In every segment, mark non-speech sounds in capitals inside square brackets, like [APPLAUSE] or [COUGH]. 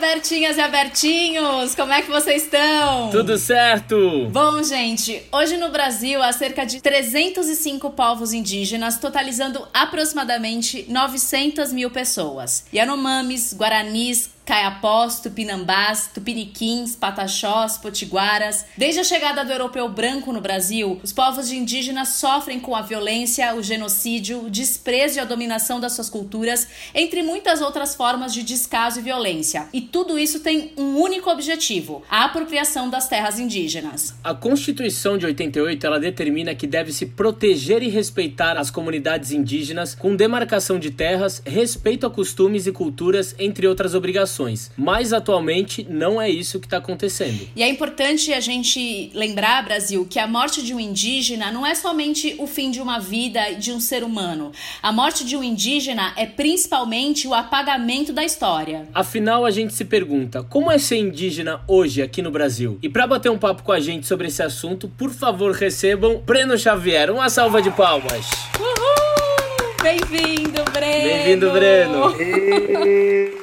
Bertinhas e Abertinhos! Como é que vocês estão? Tudo certo! Bom, gente, hoje no Brasil há cerca de 305 povos indígenas, totalizando aproximadamente 900 mil pessoas. Yanomamis, Guaranis, caiapós, tupinambás, tupiniquins, pataxós, potiguaras. Desde a chegada do europeu branco no Brasil, os povos indígenas sofrem com a violência, o genocídio, o desprezo e a dominação das suas culturas, entre muitas outras formas de descaso e violência. E tudo isso tem um único objetivo: a apropriação das terras indígenas. A Constituição de 88 ela determina que deve se proteger e respeitar as comunidades indígenas com demarcação de terras, respeito a costumes e culturas, entre outras obrigações mas atualmente não é isso que está acontecendo. E é importante a gente lembrar, Brasil, que a morte de um indígena não é somente o fim de uma vida de um ser humano. A morte de um indígena é principalmente o apagamento da história. Afinal, a gente se pergunta: como é ser indígena hoje aqui no Brasil? E para bater um papo com a gente sobre esse assunto, por favor, recebam Breno Xavier. Uma salva de palmas. Uhul! Bem-vindo, Breno! Bem-vindo, Breno! [LAUGHS]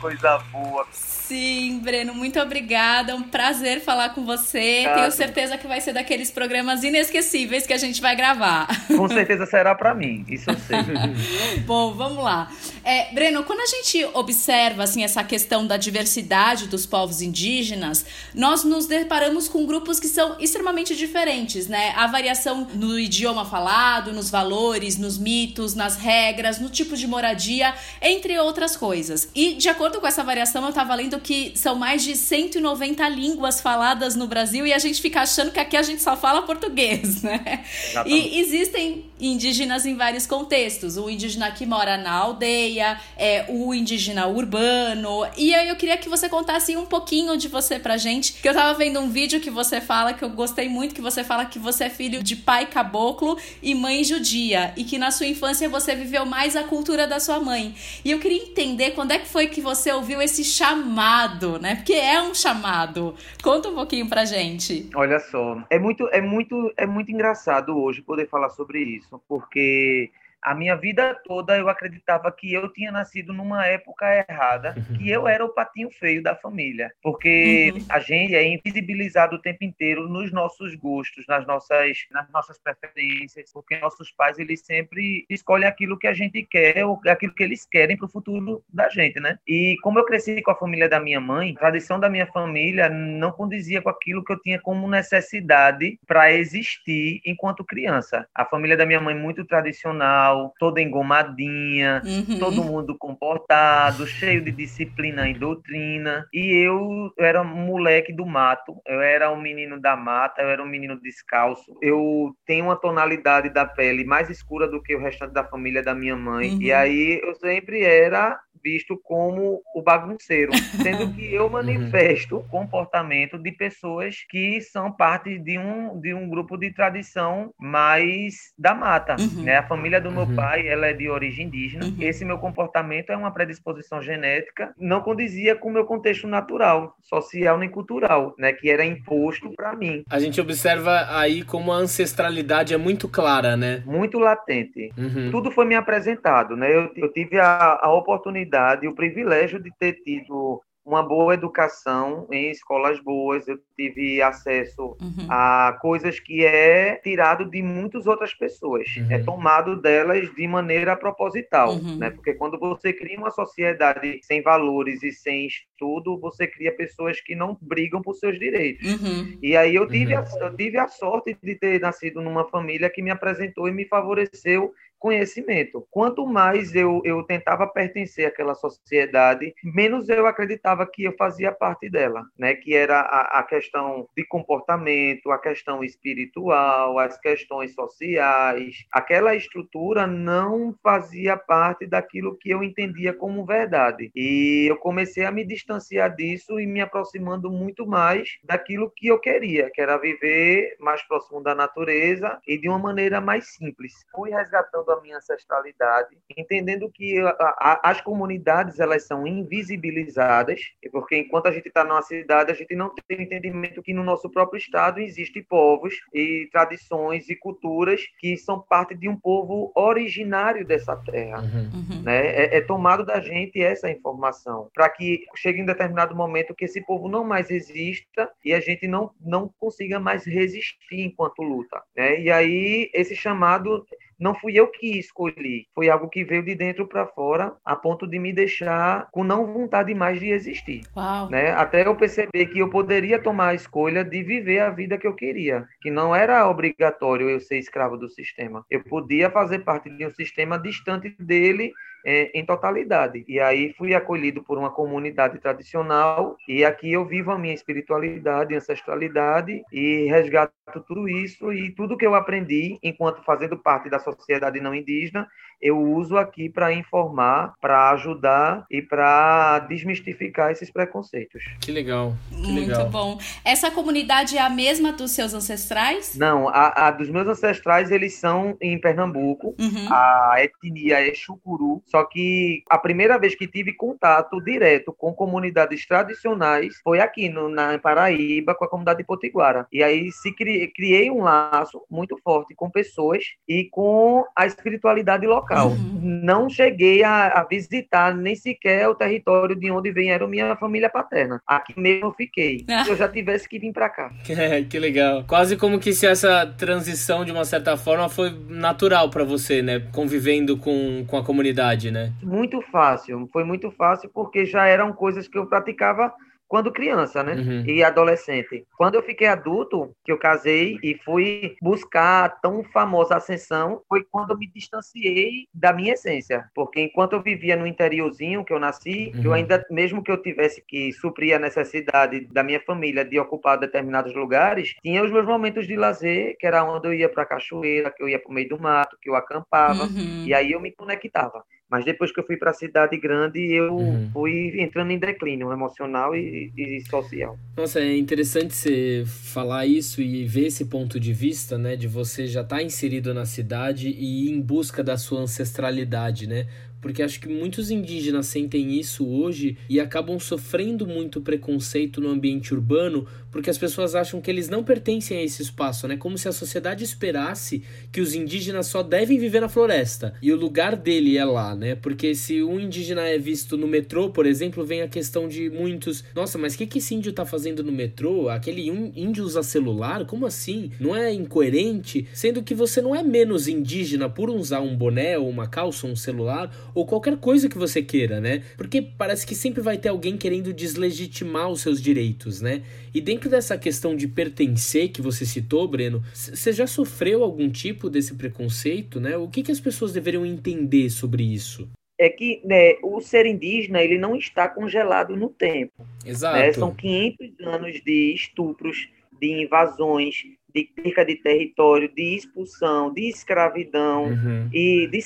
coisa boa. Sim, Breno, muito obrigada. É um prazer falar com você. Tenho certeza que vai ser daqueles programas inesquecíveis que a gente vai gravar. Com certeza será para mim, isso eu sei. [LAUGHS] Bom, vamos lá. É, Breno, quando a gente observa assim essa questão da diversidade dos povos indígenas, nós nos deparamos com grupos que são extremamente diferentes, né? A variação no idioma falado, nos valores, nos mitos, nas regras, no tipo de moradia, entre outras coisas. E de acordo com essa variação, eu estava lendo que são mais de 190 línguas faladas no Brasil e a gente fica achando que aqui a gente só fala português, né? E existem indígenas em vários contextos. O indígena que mora na aldeia, é, o indígena urbano. E aí eu queria que você contasse um pouquinho de você pra gente. Que eu tava vendo um vídeo que você fala, que eu gostei muito, que você fala que você é filho de pai caboclo e mãe judia. E que na sua infância você viveu mais a cultura da sua mãe. E eu queria entender quando é que foi que você ouviu esse chamado, né? Porque é um chamado. Conta um pouquinho pra gente. Olha só, é muito, é muito, é muito engraçado hoje poder falar sobre isso porque a minha vida toda eu acreditava que eu tinha nascido numa época errada, [LAUGHS] que eu era o patinho feio da família, porque uhum. a gente é invisibilizado o tempo inteiro nos nossos gostos, nas nossas, nas nossas preferências, porque nossos pais eles sempre escolhem aquilo que a gente quer ou aquilo que eles querem para o futuro da gente, né? E como eu cresci com a família da minha mãe, a tradição da minha família não condizia com aquilo que eu tinha como necessidade para existir enquanto criança. A família da minha mãe muito tradicional toda engomadinha, uhum. todo mundo comportado, cheio de disciplina e doutrina. E eu, eu era um moleque do mato, eu era um menino da mata, eu era um menino descalço. Eu tenho uma tonalidade da pele mais escura do que o restante da família da minha mãe. Uhum. E aí eu sempre era visto como o bagunceiro, sendo que eu uhum. manifesto uhum. comportamento de pessoas que são parte de um, de um grupo de tradição mais da mata, uhum. né? A família do meu uhum. pai, ela é de origem indígena. Uhum. Esse meu comportamento é uma predisposição genética, não condizia com o meu contexto natural, social nem cultural, né, que era imposto para mim. A gente observa aí como a ancestralidade é muito clara, né? Muito latente. Uhum. Tudo foi me apresentado, né? Eu, eu tive a, a oportunidade oportunidade e o privilégio de ter tido uma boa educação em escolas boas, eu tive acesso uhum. a coisas que é tirado de muitas outras pessoas, uhum. é tomado delas de maneira proposital, uhum. né? Porque quando você cria uma sociedade sem valores e sem estudo, você cria pessoas que não brigam por seus direitos. Uhum. E aí eu tive, uhum. a, eu tive a sorte de ter nascido numa família que me apresentou e me favoreceu conhecimento. Quanto mais eu, eu tentava pertencer àquela sociedade, menos eu acreditava que eu fazia parte dela, né? Que era a, a questão de comportamento, a questão espiritual, as questões sociais. Aquela estrutura não fazia parte daquilo que eu entendia como verdade. E eu comecei a me distanciar disso e me aproximando muito mais daquilo que eu queria, que era viver mais próximo da natureza e de uma maneira mais simples. Fui resgatando a minha ancestralidade, entendendo que a, a, as comunidades elas são invisibilizadas, porque enquanto a gente está numa cidade, a gente não tem entendimento que no nosso próprio estado existem povos e tradições e culturas que são parte de um povo originário dessa terra. Uhum. uhum. Né? É, é tomado da gente essa informação, para que chegue em determinado momento que esse povo não mais exista e a gente não, não consiga mais resistir enquanto luta. Né? E aí, esse chamado não fui eu que escolhi, foi algo que veio de dentro para fora, a ponto de me deixar com não vontade mais de existir. Uau. Né? Até eu perceber que eu poderia tomar a escolha de viver a vida que eu queria, que não era obrigatório eu ser escravo do sistema. Eu podia fazer parte de um sistema distante dele em totalidade. E aí fui acolhido por uma comunidade tradicional e aqui eu vivo a minha espiritualidade, ancestralidade e resgato tudo isso e tudo que eu aprendi enquanto fazendo parte da sociedade não indígena, eu uso aqui para informar, para ajudar e para desmistificar esses preconceitos. Que legal. Que Muito legal. bom. Essa comunidade é a mesma dos seus ancestrais? Não, a, a dos meus ancestrais eles são em Pernambuco. Uhum. A etnia é Chucuru, só que a primeira vez que tive contato direto com comunidades tradicionais foi aqui no, na Paraíba, com a comunidade potiguara. E aí se cri, criei um laço muito forte com pessoas e com a espiritualidade local. Uhum. Não cheguei a, a, visitar nem sequer o território de onde vieram minha família paterna. Aqui mesmo eu fiquei. Se eu já tivesse que vir para cá. [LAUGHS] É, que legal. Quase como que se essa transição, de uma certa forma, foi natural para você, né? Convivendo com, com a comunidade né? Muito fácil, foi muito fácil porque já eram coisas que eu praticava quando criança, né? Uhum. E adolescente. Quando eu fiquei adulto, que eu casei e fui buscar a tão famosa ascensão, foi quando eu me distanciei da minha essência. Porque enquanto eu vivia no interiorzinho que eu nasci, uhum. eu ainda, mesmo que eu tivesse que suprir a necessidade da minha família de ocupar determinados lugares, tinha os meus momentos de lazer, que era onde eu ia para a cachoeira, que eu ia para o meio do mato, que eu acampava, uhum. e aí eu me conectava. Mas depois que eu fui para a cidade grande, eu uhum. fui entrando em declínio emocional e, e, social. Nossa, é interessante você falar isso e ver esse ponto de vista, né? De você já estar tá inserido na cidade e ir em busca da sua ancestralidade, né? Porque acho que muitos indígenas sentem isso hoje e acabam sofrendo muito preconceito no ambiente urbano porque as pessoas acham que eles não pertencem a esse espaço, né? Como se a sociedade esperasse que os indígenas só devem viver na floresta e o lugar dele é lá, né? Porque se um indígena é visto no metrô, por exemplo, vem a questão de muitos, nossa, mas o que, que esse índio tá fazendo no metrô? Aquele índio usa celular? Como assim? Não é incoerente? Sendo que você não é menos indígena por usar um boné ou uma calça ou um celular ou qualquer coisa que você queira, né? Porque parece que sempre vai ter alguém querendo deslegitimar os seus direitos, né? E dentro dessa questão de pertencer que você citou, Breno, você já sofreu algum tipo desse preconceito, né? O que, que as pessoas deveriam entender sobre isso? é que né, o ser indígena ele não está congelado no tempo. Exato. Né? São 500 anos de estupros, de invasões, de perca de território, de expulsão, de escravidão uhum. e de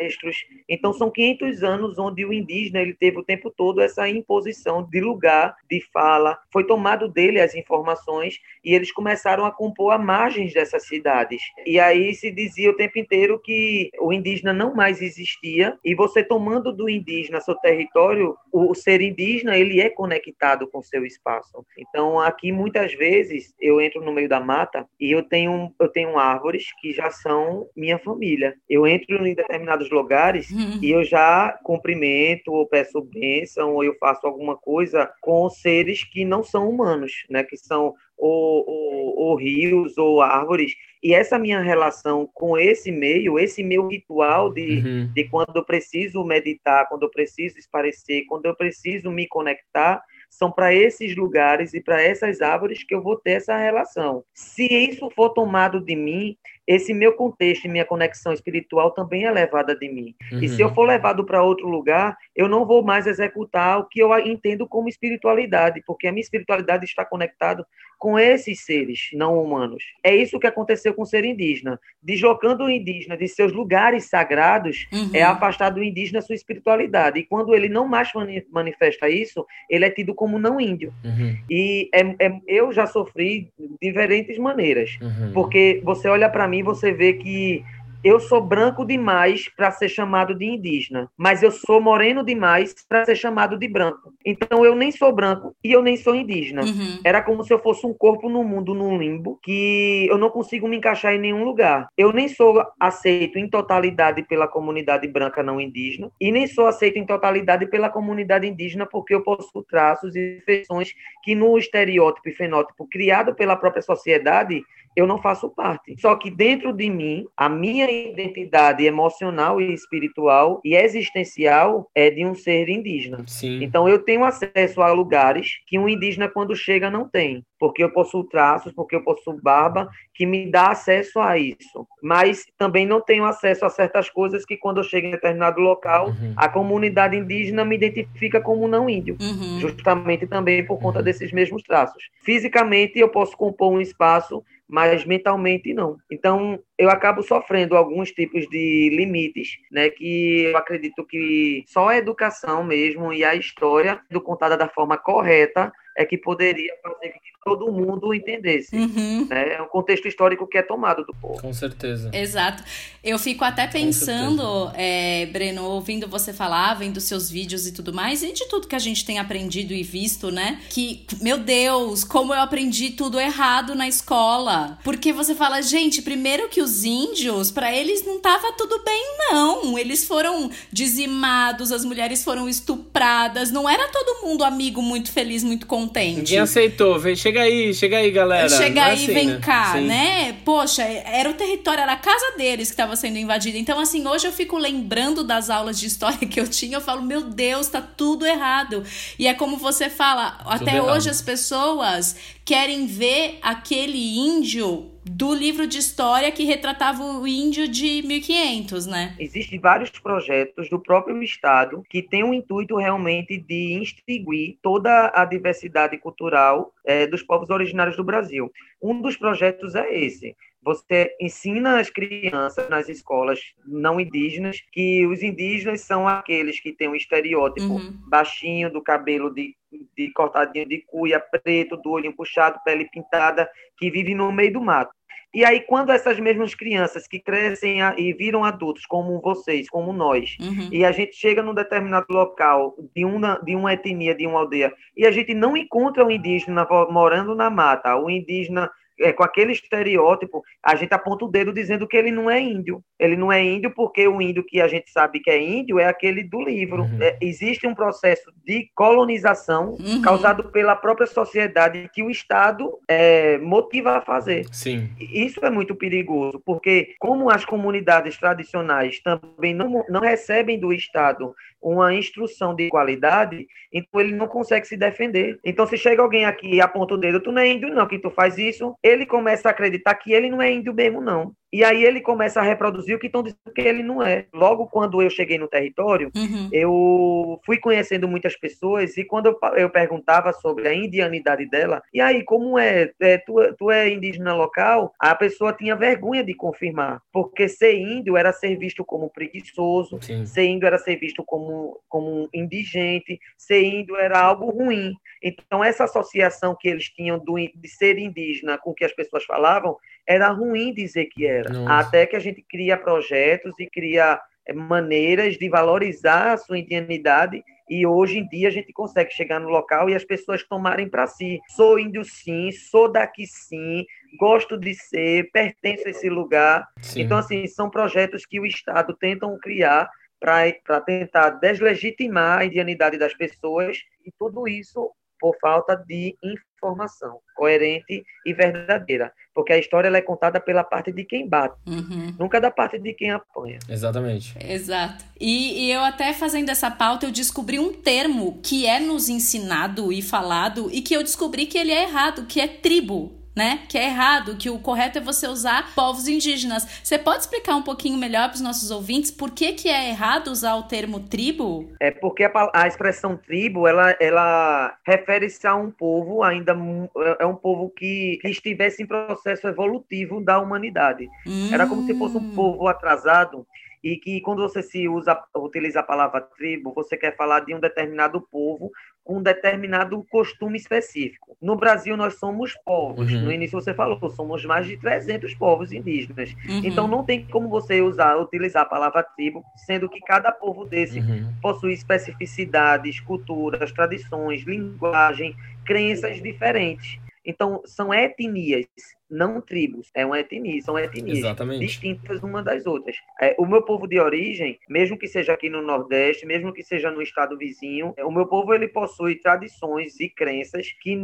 ancestros. Então são 500 anos onde o indígena ele teve o tempo todo essa imposição de lugar, de fala, foi tomado dele as informações e eles começaram a compor a margens dessas cidades. E aí se dizia o tempo inteiro que o indígena não mais existia e você tomando do indígena seu território, o ser indígena ele é conectado com seu espaço. Então aqui muitas vezes eu entro no meio da mata e eu tenho eu tenho árvores que já são minha família. Eu entro em determinados lugares uhum. e eu já cumprimento ou peço bênção ou eu faço alguma coisa com seres que não são humanos, né? Que são ou, ou, ou rios ou árvores. E essa minha relação com esse meio, esse meu ritual de, uhum. de quando eu preciso meditar, quando eu preciso esparecer, quando eu preciso me conectar, são para esses lugares e para essas árvores que eu vou ter essa relação. Se isso for tomado de mim, esse meu contexto e minha conexão espiritual também é levada de mim. Uhum. E se eu uhum. for levado para outro lugar, eu não vou mais executar o que eu entendo como espiritualidade, porque a minha espiritualidade está conectada com esses seres não humanos. É isso que aconteceu com o ser indígena. Deslocando o indígena de seus lugares sagrados, uhum. é afastar do indígena sua espiritualidade. E quando ele não mais manifesta isso, ele é tido como não índio. Uhum. E é, é, eu já sofri diferentes maneiras. Uhum. Porque você olha para mim, você vê que eu sou branco demais para ser chamado de indígena, mas eu sou moreno demais para ser chamado de branco. Então eu nem sou branco e eu nem sou indígena. Uhum. Era como se eu fosse um corpo no mundo, num limbo, que eu não consigo me encaixar em nenhum lugar. Eu nem sou aceito em totalidade pela comunidade branca não indígena e nem sou aceito em totalidade pela comunidade indígena porque eu possuo traços e feições que no estereótipo e fenótipo criado pela própria sociedade eu não faço parte. Só que dentro de mim, a minha identidade emocional e espiritual e existencial é de um ser indígena. Sim. Então eu tenho acesso a lugares que um indígena quando chega não tem, porque eu possuo traços, porque eu possuo barba que me dá acesso a isso. Mas também não tenho acesso a certas coisas que quando eu chego em determinado local, uhum. a comunidade indígena me identifica como não índio, uhum. justamente também por conta uhum. desses mesmos traços. Fisicamente eu posso compor um espaço mas mentalmente não. Então, eu acabo sofrendo alguns tipos de limites, né, que eu acredito que só a educação mesmo e a história, do contada da forma correta, é que poderia fazer que todo mundo entendesse. Uhum. Né? É um contexto histórico que é tomado do povo. Com certeza. Exato. Eu fico até pensando, é, Breno, ouvindo você falar, vendo seus vídeos e tudo mais, e de tudo que a gente tem aprendido e visto, né? Que, meu Deus, como eu aprendi tudo errado na escola. Porque você fala, gente, primeiro que os índios, para eles não tava tudo bem, não. Eles foram dizimados, as mulheres foram estupradas, não era todo mundo amigo, muito feliz, muito contente. Ninguém aceitou. Vem, chega aí, chega aí, galera. Chega é aí, assim, vem né? cá, Sim. né? Poxa, era o território, era a casa deles que estava sendo invadida. Então, assim, hoje eu fico lembrando das aulas de história [LAUGHS] que eu tinha, eu falo, meu Deus, tá tudo errado. E é como você fala, tudo até errado. hoje as pessoas querem ver aquele índio do livro de história que retratava o índio de 1500, né? Existem vários projetos do próprio Estado que têm o intuito realmente de instituir toda a diversidade cultural é, dos povos originários do Brasil. Um dos projetos é esse. Você ensina as crianças nas escolas não indígenas que os indígenas são aqueles que têm um estereótipo uhum. baixinho, do cabelo de, de cortadinho de cuia, preto, do olho puxado, pele pintada, que vive no meio do mato. E aí, quando essas mesmas crianças que crescem e viram adultos, como vocês, como nós, uhum. e a gente chega num determinado local de uma, de uma etnia, de uma aldeia, e a gente não encontra um indígena morando na mata, o indígena é, com aquele estereótipo, a gente aponta o dedo dizendo que ele não é índio. Ele não é índio porque o índio que a gente sabe que é índio é aquele do livro. Uhum. É, existe um processo de colonização uhum. causado pela própria sociedade que o Estado é, motiva a fazer. Sim. Isso é muito perigoso, porque como as comunidades tradicionais também não, não recebem do Estado uma instrução de qualidade, então ele não consegue se defender. Então, se chega alguém aqui e aponta o dedo, tu não é índio, não, que tu faz isso, ele começa a acreditar que ele não é índio mesmo, não. E aí ele começa a reproduzir o que estão dizendo que ele não é. Logo quando eu cheguei no território, uhum. eu fui conhecendo muitas pessoas e quando eu, eu, perguntava sobre a indianidade dela, e aí como é, é tu, tu é indígena local, a pessoa tinha vergonha de confirmar, porque ser índio era ser visto como preguiçoso, Sim. ser índio era ser visto como, como indigente, ser índio era algo ruim. Então essa associação que eles tinham do, de ser indígena com o que as pessoas falavam era ruim dizer que era. Nossa. Até que a gente cria projetos e cria eh, maneiras de valorizar a sua indianidade e hoje em dia a gente consegue chegar no local e as pessoas tomarem para si. Sou índio sim, sou daqui sim, gosto de ser, pertenço a esse lugar. Sim. Então, assim, são projetos que o Estado tentam criar para tentar deslegitimar a indianidade das pessoas e tudo isso por falta de informação coerente e verdadeira. Porque a história é contada pela parte de quem bate, uhum. nunca da parte de quem apanha. Exatamente. Exato. E, e, eu até fazendo essa pauta, eu descobri um termo que é nos ensinado e falado e que eu descobri que ele é errado, que é tribo né? Que é errado, que o correto é você usar povos indígenas. Você pode explicar um pouquinho melhor para os nossos ouvintes por que, que é errado usar o termo tribo? É porque a, a expressão tribo, ela, ela refere-se a um povo ainda, é, é um povo que, que estivesse em processo evolutivo da humanidade. Hum. Era como se fosse um hum. povo atrasado e que quando você se usa, utiliza a palavra tribo, você quer falar de um determinado povo um determinado costume específico. No Brasil, nós somos povos. Uhum. No início, você falou, somos mais de 300 povos indígenas. Uhum. Então, não tem como você usar, utilizar a palavra tribo, sendo que cada povo desse uhum. possui especificidades, culturas, tradições, linguagem, crenças diferentes. Então, são etnias não tribos, é uma etnia, são etnias Exatamente. distintas uma das outras. É, o meu povo de origem, mesmo que seja aqui no Nordeste, mesmo que seja no estado vizinho, o meu povo ele possui tradições e crenças que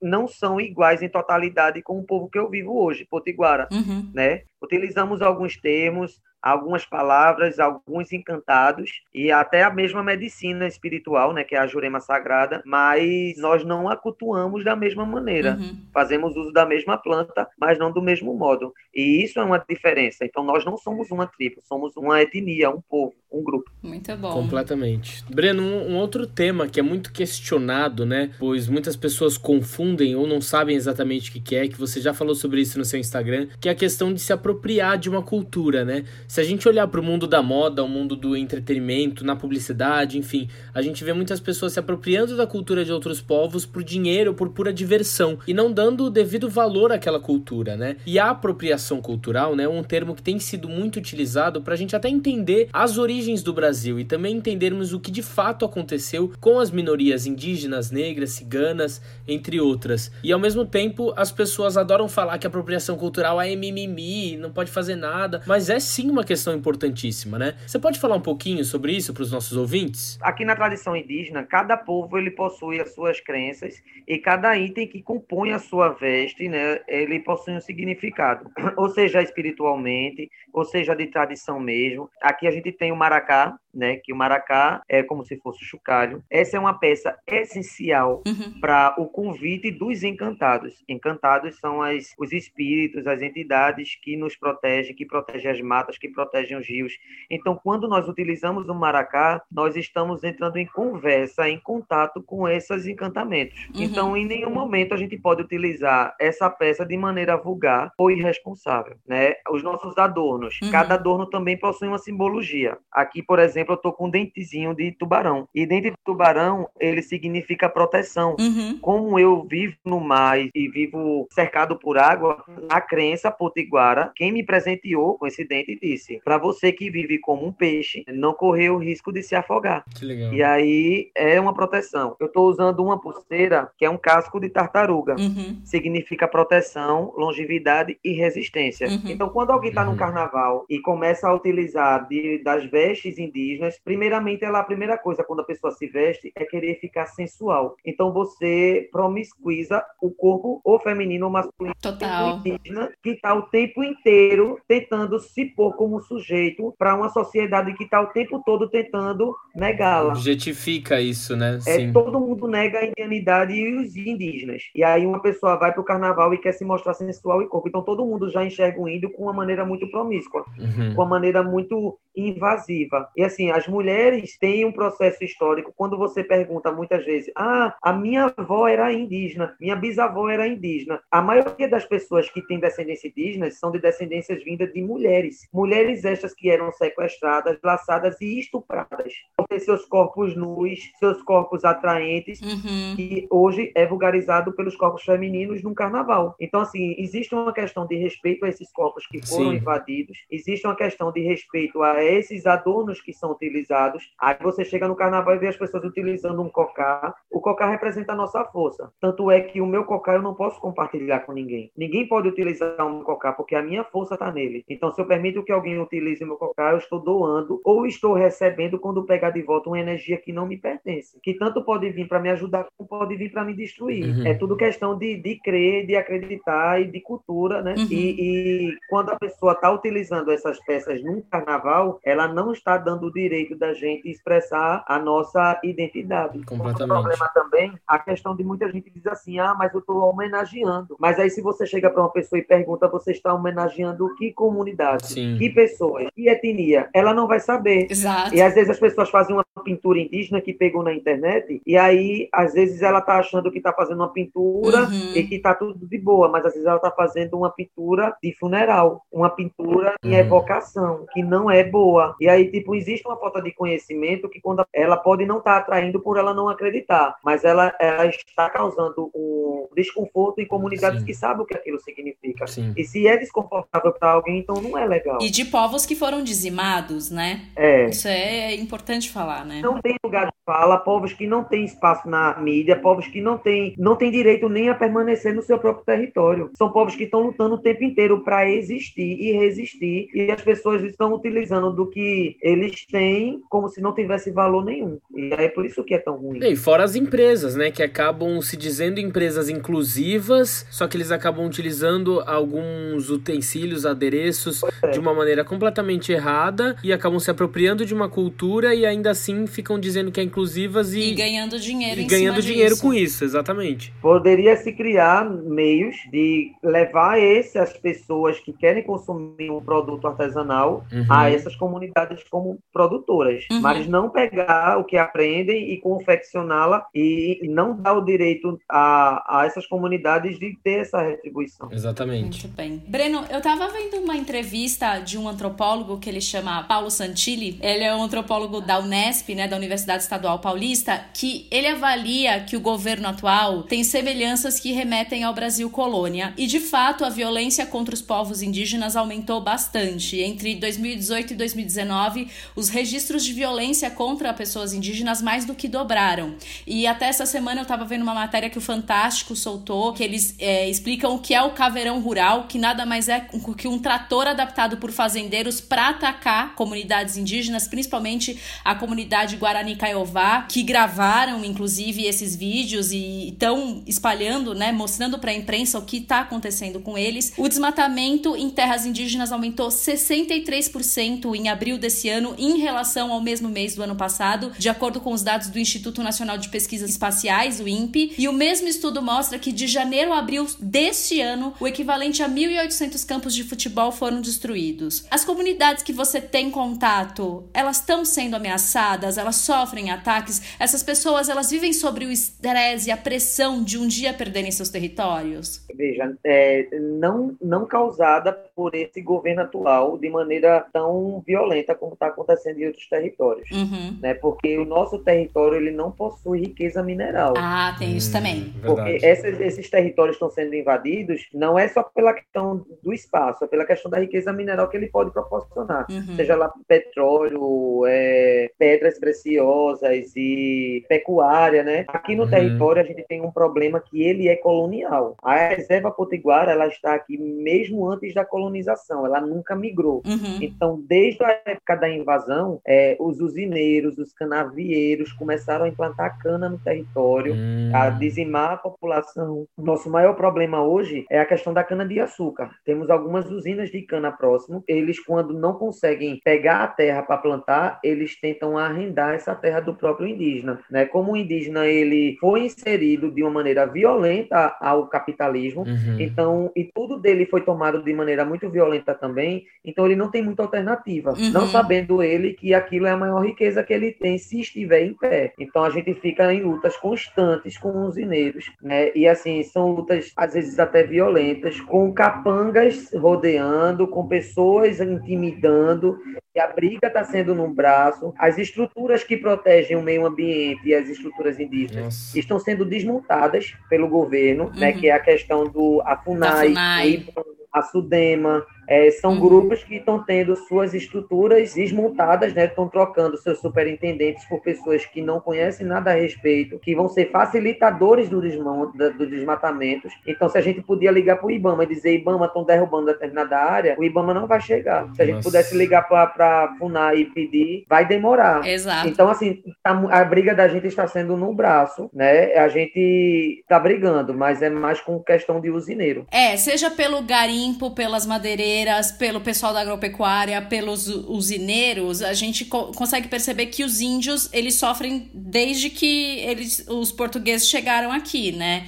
não são iguais em totalidade com o povo que eu vivo hoje, Potiguara, uhum. né? Utilizamos alguns termos, algumas palavras, alguns encantados e até a mesma medicina espiritual, né, que é a Jurema Sagrada, mas nós não a cultuamos da mesma maneira. Uhum. Fazemos uso da mesma planta, mas não do mesmo modo. E isso é uma diferença. Então nós não somos uma tribo, somos uma etnia, um povo, um grupo. Muito bom. Completamente. Breno, um, um outro tema que é muito questionado, né, pois muitas pessoas confundem ou não sabem exatamente o que é, que você já falou sobre isso no seu Instagram, que é a questão de se apropriar de uma cultura, né? Se a gente olhar para o mundo da moda, o mundo do entretenimento, na publicidade, enfim, a gente vê muitas pessoas se apropriando da cultura de outros povos por dinheiro, por pura diversão e não dando o devido valor àquela cultura, né? E a apropriação cultural, né, é um termo que tem sido muito utilizado para a gente até entender as origens do Brasil e também entendermos o que de fato aconteceu com as minorias indígenas, negras, ciganas, entre outras. E ao mesmo tempo, as pessoas adoram falar que a apropriação cultural é mimimi, não pode fazer nada, mas é sim uma questão importantíssima, né? Você pode falar um pouquinho sobre isso para os nossos ouvintes? Aqui na tradição indígena, cada povo ele possui as suas crenças e cada item que compõe a sua veste, né, ele possui um significado, [CLEARS THROAT] ou seja, espiritualmente, ou seja, de tradição mesmo. Aqui a gente tem o maracá, né? Que o maracá é como se fosse o chocalho. Essa é uma peça essencial uhum. para o convite dos encantados. Encantados são as, os espíritos, as entidades que nos protegem, que protegem as matas, que protegem os rios. Então, quando nós utilizamos o maracá, nós estamos entrando em conversa, em contato com esses encantamentos. Uhum. Então, em nenhum momento a gente pode utilizar essa peça de maneira vulgar ou irresponsável, né? Os nossos adornos, uhum. cada adorno também possui uma simbologia. Aqui, por exemplo, exemplo, eu tô com um dentezinho de tubarão. E dente de tubarão, ele significa proteção. Uhum. Como eu vivo no mar e vivo cercado por água, a crença potiguara, quem me presenteou com esse dente disse: para você que vive como um peixe, não correr o risco de se afogar. Que legal. E aí é uma proteção. Eu estou usando uma pulseira que é um casco de tartaruga. Uhum. Significa proteção, longevidade e resistência. Uhum. Então, quando alguém está uhum. no carnaval e começa a utilizar de, das vestes indígenas, indígenas, primeiramente, ela, a primeira coisa quando a pessoa se veste é querer ficar sensual. Então você promiscuiza o corpo ou feminino ou masculino Total. indígena que está o tempo inteiro tentando se pôr como sujeito para uma sociedade que está o tempo todo tentando negá-la. Objetifica isso, né? É, Sim. todo mundo nega a indianidade e os indígenas. E aí uma pessoa vai para o carnaval e quer se mostrar sensual e corpo. Então todo mundo já enxerga o índio com uma maneira muito promíscua, uhum. com uma maneira muito invasiva. E assim, as mulheres têm um processo histórico. Quando você pergunta muitas vezes, ah, a minha avó era indígena, minha bisavó era indígena. A maioria das pessoas que têm descendência indígena são de descendências vindas de mulheres. Mulheres estas que eram sequestradas, laçadas e estupradas. Por ter seus corpos nus, seus corpos atraentes, uhum. que hoje é vulgarizado pelos corpos femininos no carnaval. Então, assim, existe uma questão de respeito a esses corpos que foram Sim. invadidos, existe uma questão de respeito a esses adornos que são utilizados. Aí você chega no carnaval e vê as pessoas utilizando um cocá. O cocá representa a nossa força. Tanto é que o meu cocá eu não posso compartilhar com ninguém. Ninguém pode utilizar um cocá porque a minha força está nele. Então, se eu permito que alguém utilize o meu cocá, eu estou doando ou estou recebendo quando pegar de volta uma energia que não me pertence. Que tanto pode vir para me ajudar como pode vir para me destruir. Uhum. É tudo questão de, de crer, de acreditar e de cultura, né? Uhum. E, e quando a pessoa está utilizando essas peças num carnaval, ela não está dando de direito da gente expressar a nossa identidade. Completamente. O problema também, a questão de muita gente diz assim, ah, mas eu estou homenageando. Mas aí se você chega para uma pessoa e pergunta, você está homenageando que comunidade, Sim. que pessoas, que etnia? Ela não vai saber. Exato. E às vezes as pessoas fazem uma pintura indígena que pegou na internet, e aí, às vezes, ela tá achando que tá fazendo uma pintura Uhum. e que tá tudo de boa, mas às vezes ela tá fazendo uma pintura de funeral, uma pintura em Uhum. evocação, que não é boa. E aí, tipo, existe uma falta de conhecimento que quando ela pode não estar atraindo por ela não acreditar, mas ela, ela está causando um desconforto em comunidades Sim. que sabem o que aquilo significa. Sim. E se é desconfortável para alguém, então não é legal. E de povos que foram dizimados, né? É. Isso é importante falar, né? não tem lugar de fala, povos que não têm espaço na mídia, povos que não têm, não têm direito nem a permanecer no seu próprio território. São povos que estão lutando o tempo inteiro para existir e resistir, e as pessoas estão utilizando do que eles têm como se não tivesse valor nenhum. E é por isso que é tão ruim. E fora as empresas, né, que acabam se dizendo empresas inclusivas, só que eles acabam utilizando alguns utensílios, adereços é. de uma maneira completamente errada e acabam se apropriando de uma cultura e ainda assim ficam dizendo que é inclusivas e, E ganhando dinheiro e em ganhando cima dinheiro disso. com isso, exatamente. Poderia se criar meios de levar essas pessoas que querem consumir um produto artesanal Uhum. a essas comunidades como produtoras, Uhum. mas não pegar o que aprendem e confeccioná-la e e não dar o direito a, a essas comunidades de ter essa retribuição. Exatamente. Muito bem. Breno, eu tava vendo uma entrevista de um antropólogo que ele chama Paulo Santilli. Ele é um antropólogo da Unesp, né, da Universidade Estadual Paulista, que ele avalia que o governo atual tem semelhanças que remetem ao Brasil colônia. E de fato, a violência contra os povos indígenas aumentou bastante. Entre 2018 e 2019, os registros de violência contra pessoas indígenas mais do que dobraram. E até essa semana eu tava vendo uma matéria que o Fantástico soltou, que eles é, explicam o que é o caveirão rural, que nada mais é que um trator adaptado por fazendeiros para atacar comunidades indígenas, principalmente a comunidade Guarani Kaiowá, que gravaram inclusive esses vídeos e estão espalhando, né, mostrando para a imprensa o que está acontecendo com eles. O desmatamento em terras indígenas aumentou 63% em abril desse ano em relação ao mesmo mês do ano passado, de acordo com os dados do Instituto Nacional de Pesquisas Espaciais, o INPE, e o mesmo estudo mostra que de janeiro a abril deste ano, o equivalente a 1.800 campos de futebol foram destruídos. As comunidades que você tem contato, elas estão sendo ameaçadas, elas sofrem ataques, essas pessoas elas vivem sobre o estresse e a pressão de um dia perderem seus territórios? Veja, é, não, não causada por esse governo atual de maneira tão violenta como está acontecendo em outros territórios. Uhum. Né? Porque o nosso território ele não possui riqueza mineral. Ah, tem isso também. Porque Hum, esses, esses territórios estão sendo invadidos não é só pela questão do espaço, é pela questão da riqueza mineral que ele pode proporcionar. Uhum. Seja lá petróleo, é, pedras preciosas e pecuária, né? Aqui no Uhum. território a gente tem um problema que ele é colonial. A reserva potiguara ela está aqui mesmo antes da colonização, ela nunca migrou. Uhum. Então, desde a época da invasão, é, os usineiros, os canavieiros começaram a implantar cana no território, Hum. a dizimar a população. O nosso maior problema hoje é a questão da cana-de-açúcar. Temos algumas usinas de cana próximo. Eles, quando não conseguem pegar a terra para plantar, eles tentam arrendar essa terra do próprio indígena. Né? Como o indígena ele foi inserido de uma maneira violenta ao capitalismo, Uhum. então, e tudo dele foi tomado de maneira muito violenta também, então ele não tem muita alternativa. Uhum. Não sabendo ele que aquilo é a maior riqueza que ele tem se estiver em pé. Então a gente fica em lutas constantes com os mineiros, né? E assim, são lutas às vezes até violentas, com capangas rodeando, com pessoas intimidando, e a briga está sendo num braço, as estruturas que protegem o meio ambiente e as estruturas indígenas Nossa. estão sendo desmontadas pelo governo, né, Uhum. que é a questão do a FUNAI, FUNAI. IBAMA, a SUDEMA, é, são Uhum. grupos que estão tendo suas estruturas desmontadas, né, estão trocando seus superintendentes por pessoas que não conhecem nada a respeito, que vão ser facilitadores do, desmão, da- do desmatamento. Então, se a gente podia ligar para o IBAMA e dizer, IBAMA, estão derrubando determinada área, o IBAMA não vai chegar. Se a gente Nossa. pudesse ligar para a FUNAI e pedir, vai demorar. Exato. Então, assim, tá a briga da gente está sendo no braço, né? A gente tá brigando, mas é mais com questão de usineiro. É, seja pelo garimpo, pelas madeireiras, pelo pessoal da agropecuária, pelos usineiros, a gente co consegue perceber que os índios eles sofrem desde que eles, os portugueses chegaram aqui, né?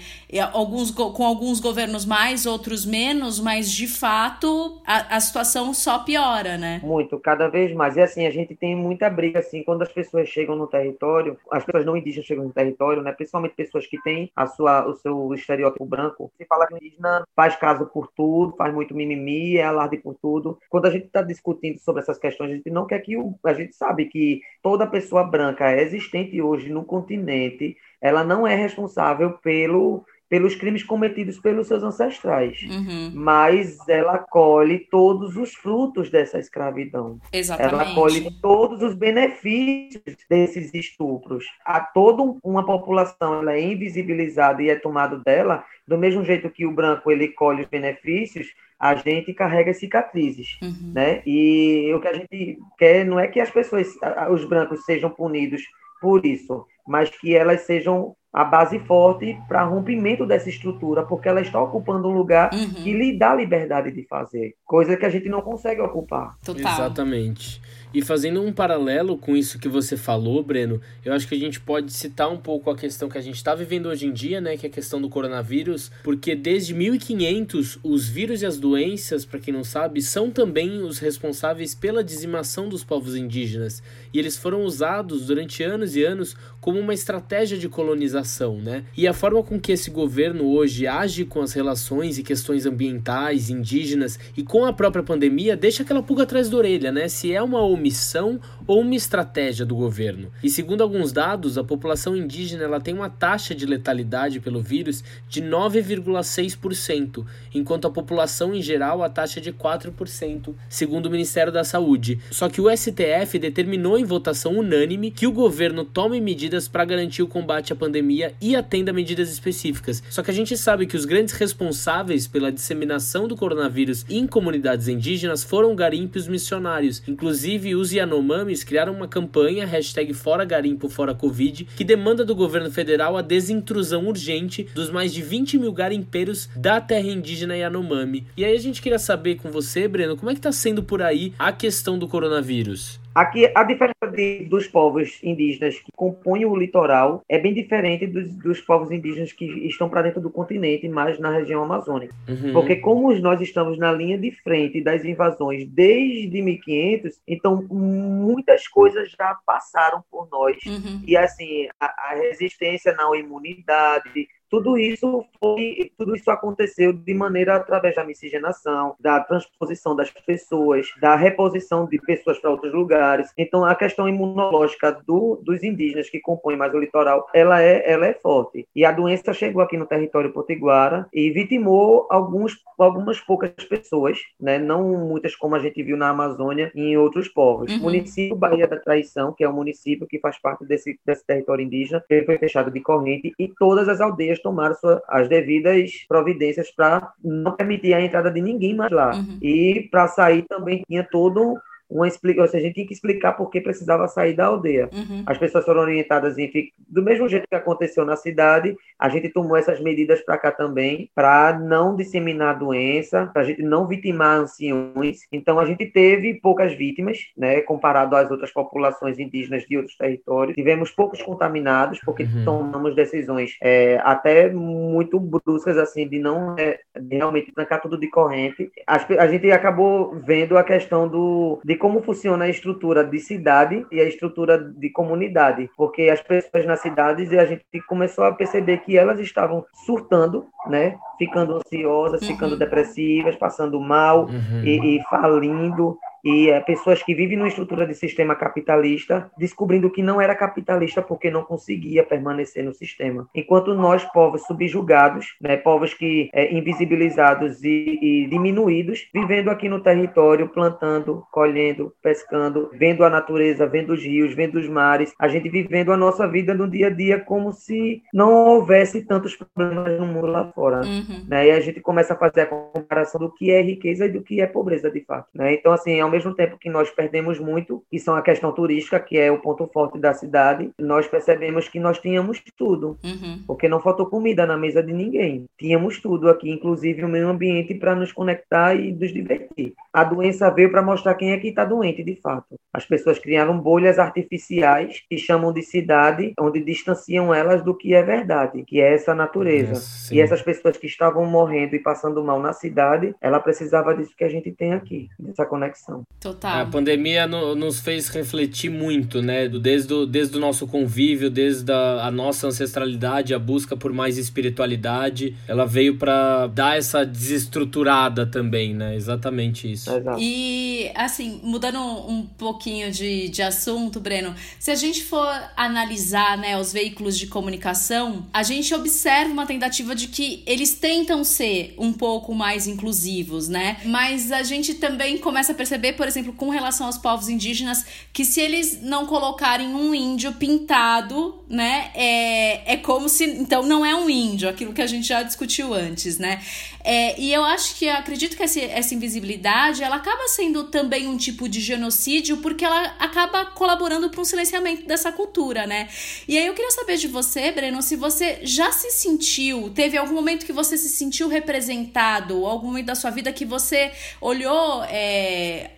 Alguns, com alguns governos mais, outros menos, mas de fato a, a situação só piora, né? Muito, cada vez mais. E assim, a gente tem muita briga, assim, quando as pessoas chegam no território, as pessoas não indígenas chegam no território, né? Principalmente pessoas que têm a sua, o seu estereótipo branco. Se fala que o indígena faz caso por tudo, faz muito mimimi, é alarde por tudo. Quando a gente está discutindo sobre essas questões, a gente não quer que o. A gente sabe que toda pessoa branca existente hoje no continente, ela não é responsável pelo pelos crimes cometidos pelos seus ancestrais, uhum. mas ela colhe todos os frutos dessa escravidão. Exatamente. Ela colhe todos os benefícios desses estupros. A toda uma população ela é invisibilizada e é tomado dela, do mesmo jeito que o branco ele colhe os benefícios, a gente carrega cicatrizes, uhum. né? E o que a gente quer não é que as pessoas, os brancos sejam punidos por isso, mas que elas sejam a base forte para rompimento dessa estrutura, porque ela está ocupando um lugar uhum. que lhe dá liberdade de fazer, coisa que a gente não consegue ocupar. Total. Exatamente. E fazendo um paralelo com isso que você falou, Breno, eu acho que a gente pode citar um pouco a questão que a gente está vivendo hoje em dia, né, que é a questão do coronavírus, porque desde 1500 os vírus e as doenças, para quem não sabe, são também os responsáveis pela dizimação dos povos indígenas, e eles foram usados durante anos e anos como uma estratégia de colonização, né? E a forma com que esse governo hoje age com as relações e questões ambientais, indígenas e com a própria pandemia deixa aquela pulga atrás da orelha, né? Se é uma omissão ou uma estratégia do governo. E segundo alguns dados, a população indígena ela tem uma taxa de letalidade pelo vírus de 9,6%, enquanto a população em geral a taxa é de 4%, segundo o Ministério da Saúde. Só que o STF determinou em votação unânime que o governo tome medidas para garantir o combate à pandemia e atenda medidas específicas. Só que a gente sabe que os grandes responsáveis pela disseminação do coronavírus em comunidades indígenas foram garimpos missionários, inclusive os Yanomamis criaram uma campanha, hashtag Fora Garimpo Fora Covid, que demanda do governo federal a desintrusão urgente dos mais de 20 mil garimpeiros da terra indígena Yanomami. E aí a gente queria saber com você, Breno, como é que tá sendo por aí a questão do coronavírus? Aqui, a diferença de, dos povos indígenas que compõem o litoral é bem diferente dos, dos povos indígenas que estão para dentro do continente, mais na região amazônica. Uhum. Porque como nós estamos na linha de frente das invasões desde 1500, então muitas coisas já passaram por nós. Uhum. E assim, a, a resistência na imunidade, tudo isso foi, tudo isso aconteceu de maneira através da miscigenação, da transposição das pessoas, da reposição de pessoas para outros lugares. Então, a questão imunológica do, dos indígenas que compõem mais o litoral, ela é, ela é forte. E a doença chegou aqui no território potiguara e vitimou alguns, algumas poucas pessoas, né? não muitas como a gente viu na Amazônia e em outros povos. Uhum. O município Bahia da Traição, que é o município que faz parte desse, desse território indígena, ele foi fechado de corrente e todas as aldeias aldeias tomaram sua, as devidas providências para não permitir a entrada de ninguém mais lá. Uhum. E para sair também tinha todo uma explicação, ou seja, a gente tinha que explicar por que precisava sair da aldeia. Uhum. As pessoas foram orientadas em do mesmo jeito que aconteceu na cidade, a gente tomou essas medidas para cá também, para não disseminar a doença, para a gente não vitimar anciões. Então a gente teve poucas vítimas, né, comparado às outras populações indígenas de outros territórios. Tivemos poucos contaminados porque uhum. tomamos decisões é, até muito bruscas assim de não é, de realmente trancar tudo de corrente. A, a gente acabou vendo a questão do de como funciona a estrutura de cidade e a estrutura de comunidade, porque as pessoas nas cidades e a gente começou a perceber que elas estavam surtando, né, ficando ansiosas, uhum. ficando depressivas, passando mal uhum. e, e falindo e é, pessoas que vivem numa estrutura de sistema capitalista descobrindo que não era capitalista porque não conseguia permanecer no sistema. Enquanto nós, povos subjugados, né, povos que é, invisibilizados e, e diminuídos, vivendo aqui no território, plantando, colhendo, pescando, vendo a natureza, vendo os rios, vendo os mares, a gente vivendo a nossa vida no dia a dia como se não houvesse tantos problemas no mundo lá fora. Uhum. Né? E a gente começa a fazer a comparação do que é riqueza e do que é pobreza de fato. Né? Então, assim, ao mesmo tempo que nós perdemos muito, que são a questão turística, que é o ponto forte da cidade, nós percebemos que nós tínhamos tudo, uhum. porque não faltou comida na mesa de ninguém. Tínhamos tudo aqui, inclusive o meio ambiente para nos conectar e nos divertir. A doença veio para mostrar quem é que está doente, de fato. As pessoas criaram bolhas artificiais que chamam de cidade, onde distanciam elas do que é verdade, que é essa natureza. e essas pessoas que estavam morrendo e passando mal na cidade, ela precisava disso que a gente tem aqui, dessa conexão. Total. A pandemia no, nos fez refletir muito, né? Desde o, desde o nosso convívio, desde a, a nossa ancestralidade, a busca por mais espiritualidade, ela veio para dar essa desestruturada também, né? Exatamente isso. Exato. E, assim, mudando um pouquinho de, de assunto, Breno, se a gente for analisar né, os veículos de comunicação, a gente observa uma tentativa de que eles tentam ser um pouco mais inclusivos, né? Mas a gente também começa a perceber, por exemplo, com relação aos povos indígenas, que se eles não colocarem um índio pintado, né, é, é como se. Então não é um índio, aquilo que a gente já discutiu antes, né? É, e eu acho que acredito que essa, essa invisibilidade ela acaba sendo também um tipo de genocídio, porque ela acaba colaborando para um silenciamento dessa cultura, né? E aí eu queria saber de você, Breno, se você já se sentiu, teve algum momento que você se sentiu representado, algum momento da sua vida que você olhou é,